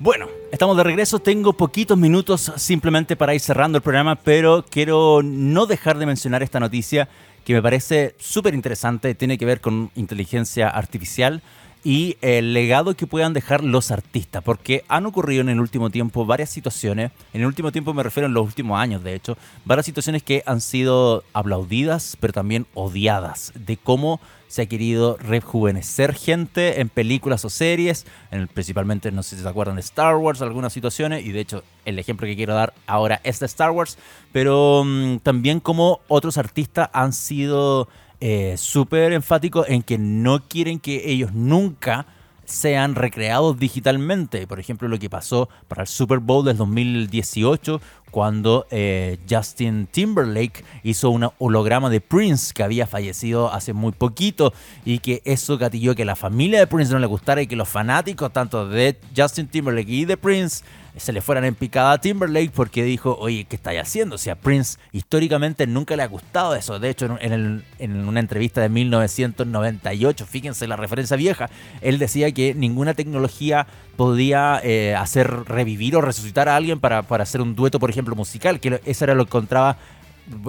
Bueno, estamos de regreso. Tengo poquitos minutos simplemente para ir cerrando el programa, pero quiero no dejar de mencionar esta noticia que me parece súper interesante. Tiene que ver con inteligencia artificial y el legado que puedan dejar los artistas, porque han ocurrido en el último tiempo varias situaciones, en el último tiempo me refiero en los últimos años de hecho, varias situaciones que han sido aplaudidas, pero también odiadas, de cómo se ha querido rejuvenecer gente en películas o series, en principalmente, no sé si se acuerdan de Star Wars, algunas situaciones, y de hecho el ejemplo que quiero dar ahora es de Star Wars, pero mm, también como otros artistas han sido eh, súper enfático en que no quieren que ellos nunca sean recreados digitalmente. Por ejemplo, lo que pasó para el Super Bowl del 2018, cuando eh, Justin Timberlake hizo un holograma de Prince que había fallecido hace muy poquito y que eso gatilló que la familia de Prince no le gustara y que los fanáticos tanto de Justin Timberlake y de Prince se le fueran en picada a Timberlake porque dijo, oye, ¿qué estáis haciendo? O sea, Prince históricamente nunca le ha gustado eso. De hecho, en, una entrevista de 1998, fíjense la referencia vieja, él decía que ninguna tecnología podía eh, hacer revivir o resucitar a alguien para, para hacer un dueto, por ejemplo, musical, que eso era lo que encontraba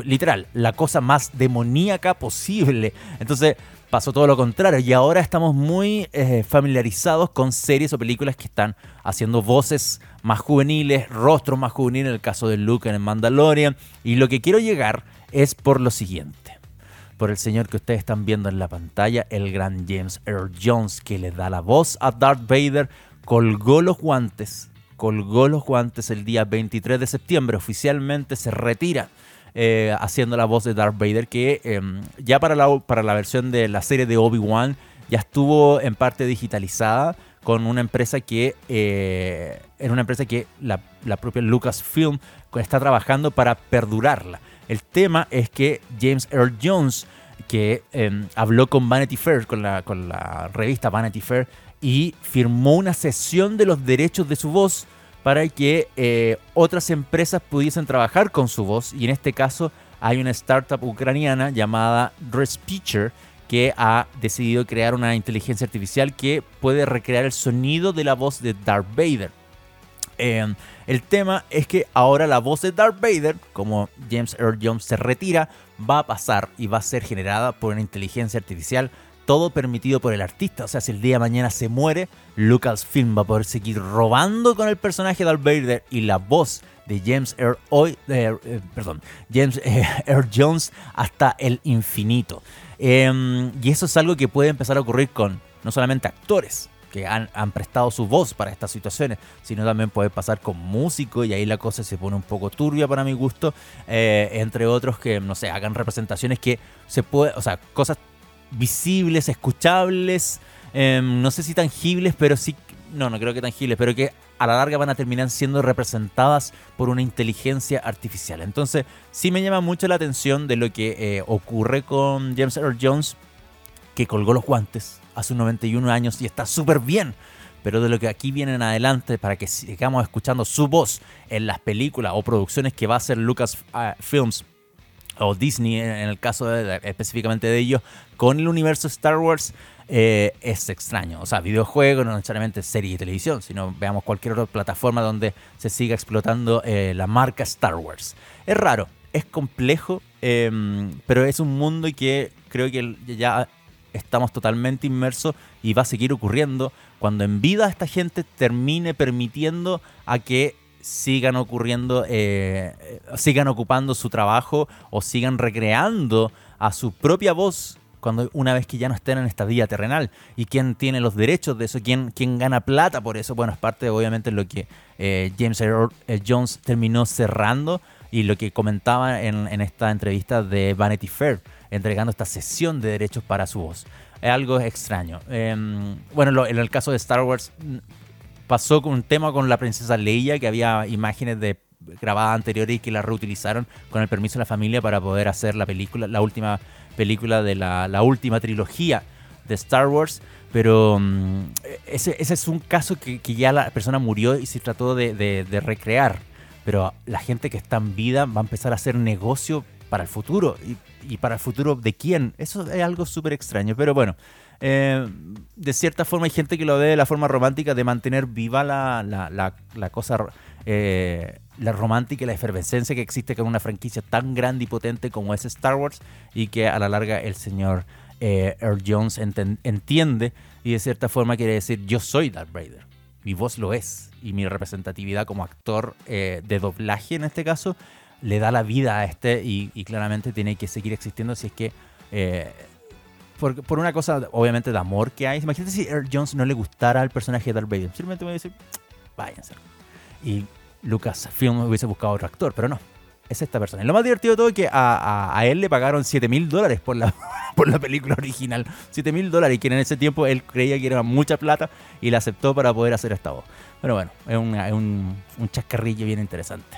literal, la cosa más demoníaca posible. Entonces, pasó todo lo contrario y ahora estamos muy eh, familiarizados con series o películas que están haciendo voces más juveniles, rostros más juveniles, en el caso de Luke en el Mandalorian. Y lo que quiero llegar es por lo siguiente. por el señor que ustedes están viendo en la pantalla, el gran James Earl Jones, que le da la voz a Darth Vader, colgó los guantes, colgó los guantes el día 23 de septiembre, oficialmente se retira. Eh, haciendo la voz de Darth Vader, que em, ya para la, para la versión de la serie de Obi-Wan ya estuvo en parte digitalizada con una empresa que eh, una empresa que la, la propia Lucasfilm está trabajando para perdurarla. El tema es que James Earl Jones, que em, habló con Vanity Fair, con la, con la revista Vanity Fair, y firmó una cesión de los derechos de su voz para que eh, otras empresas pudiesen trabajar con su voz. Y en este caso hay una startup ucraniana llamada Respeecher que ha decidido crear una inteligencia artificial que puede recrear el sonido de la voz de Darth Vader. Em, el tema es que ahora la voz de Darth Vader, como James Earl Jones se retira, va a pasar y va a ser generada por una inteligencia artificial todo permitido por el artista. O sea, si el día de mañana se muere, Lucasfilm va a poder seguir robando con el personaje de Darth Vader y la voz de James Earl, hoy, eh, perdón, James eh, Earl Jones hasta el infinito. Em, y eso es algo que puede empezar a ocurrir con no solamente actores, que han, prestado su voz para estas situaciones, sino también puede pasar con músicos y ahí la cosa se pone un poco turbia para mi gusto, eh, entre otros que, no sé, hagan representaciones que se puede, o sea, cosas visibles, escuchables, em, no sé si tangibles, pero sí, no, no creo que tangibles, pero que a la larga van a terminar siendo representadas por una inteligencia artificial. Entonces, sí me llama mucho la atención de lo que eh, ocurre con James Earl Jones, que colgó los guantes hace 91 años y está súper bien. Pero de lo que aquí viene en adelante, para que sigamos escuchando su voz en las películas o producciones que va a hacer Lucas Films o Disney en el caso específicamente de ellos, con el universo Star Wars, eh, es extraño. O sea, videojuego, no necesariamente serie de televisión, sino veamos cualquier otra plataforma donde se siga explotando eh, la marca Star Wars. Es raro, es complejo, em, pero es un mundo que creo que ya estamos totalmente inmersos y va a seguir ocurriendo cuando en vida esta gente termine permitiendo a que sigan ocurriendo, eh, sigan ocupando su trabajo o sigan recreando a su propia voz cuando una vez que ya no estén en esta vida terrenal y quién tiene los derechos de eso, quién, quién gana plata por eso, bueno, es parte obviamente de lo que eh, James Earl eh, Jones terminó cerrando y lo que comentaba en, en, esta entrevista de Vanity Fair, entregando esta sesión de derechos para su voz. Es algo extraño. Em, bueno, en el caso de Star Wars pasó con un tema con la princesa Leia, que había imágenes de grabadas anteriores y que la reutilizaron con el permiso de la familia para poder hacer la película, la última película de la, última trilogía de Star Wars. Pero mm, ese, es un caso que, ya la persona murió y se trató de, recrear. Pero la gente que está en vida va a empezar a hacer negocio para el futuro. ¿Y, y para el futuro de quién? Eso es algo súper extraño. Pero bueno, eh, de cierta forma hay gente que lo ve de la forma romántica de mantener viva la, la, cosa, eh, la romántica y la efervescencia que existe con una franquicia tan grande y potente como es Star Wars y que a la larga el señor eh, Earl Jones entiende y de cierta forma quiere decir yo soy Darth Vader, mi voz lo es y mi representatividad como actor de doblaje en este caso le da la vida a este y, claramente tiene que seguir existiendo si es que por, por, una cosa, obviamente, de amor que hay. Imagínate si Earl Jones no le gustara al personaje de Darth Vader. Simplemente a decir, váyanse. Y Lucas Film hubiese buscado otro actor, pero no. Es esta persona. Y lo más divertido de todo es que a, a, él le pagaron 7 mil dólares por la, por la película original. 7 mil dólares. Y que en ese tiempo él creía que era mucha plata y la aceptó para poder hacer esta voz. Pero bueno, es, un, un chascarrillo bien interesante.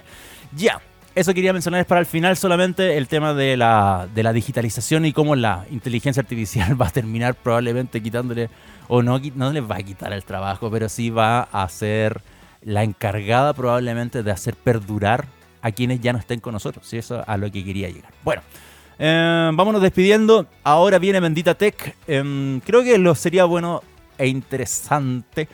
Ya, eso quería mencionar para el final solamente el tema de la, de la digitalización y cómo la inteligencia artificial va a terminar probablemente quitándole, o no, no les va a quitar el trabajo, pero sí va a ser la encargada probablemente de hacer perdurar a quienes ya no estén con nosotros. Y eso a lo que quería llegar. Bueno, eh, vámonos despidiendo. Ahora viene Bendita Tech. Em, creo que lo sería bueno e interesante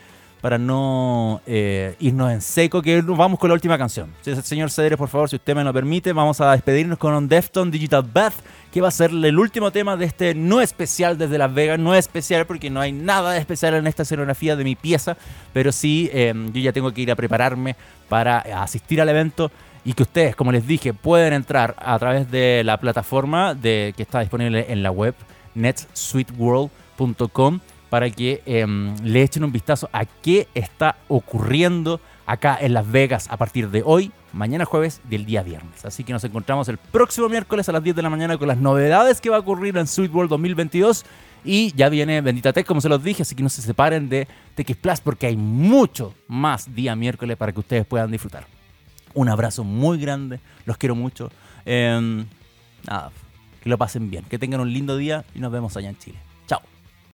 para no eh, irnos en seco, que vamos con la última canción. Señor Cedere, por favor, si usted me lo permite, vamos a despedirnos con un Defton Digital Bath, que va a ser el último tema de este no especial desde Las Vegas. No especial porque no hay nada de especial en esta escenografía de mi pieza, pero sí, em, yo ya tengo que ir a prepararme para asistir al evento y que ustedes, como les dije, pueden entrar a través de la plataforma de, que está disponible en la web netsuiteworld.com para que em, le echen un vistazo a qué está ocurriendo acá en Las Vegas a partir de hoy, mañana jueves y el día viernes. Así que nos encontramos el próximo miércoles a las 10 de la mañana con las novedades que va a ocurrir en Sweet World 2022. Y ya viene Bendita Tech, como se los dije, así que no se separen de TX Plus porque hay mucho más día miércoles para que ustedes puedan disfrutar. Un abrazo muy grande, los quiero mucho. Em, nada, que lo pasen bien, que tengan un lindo día y nos vemos allá en Chile.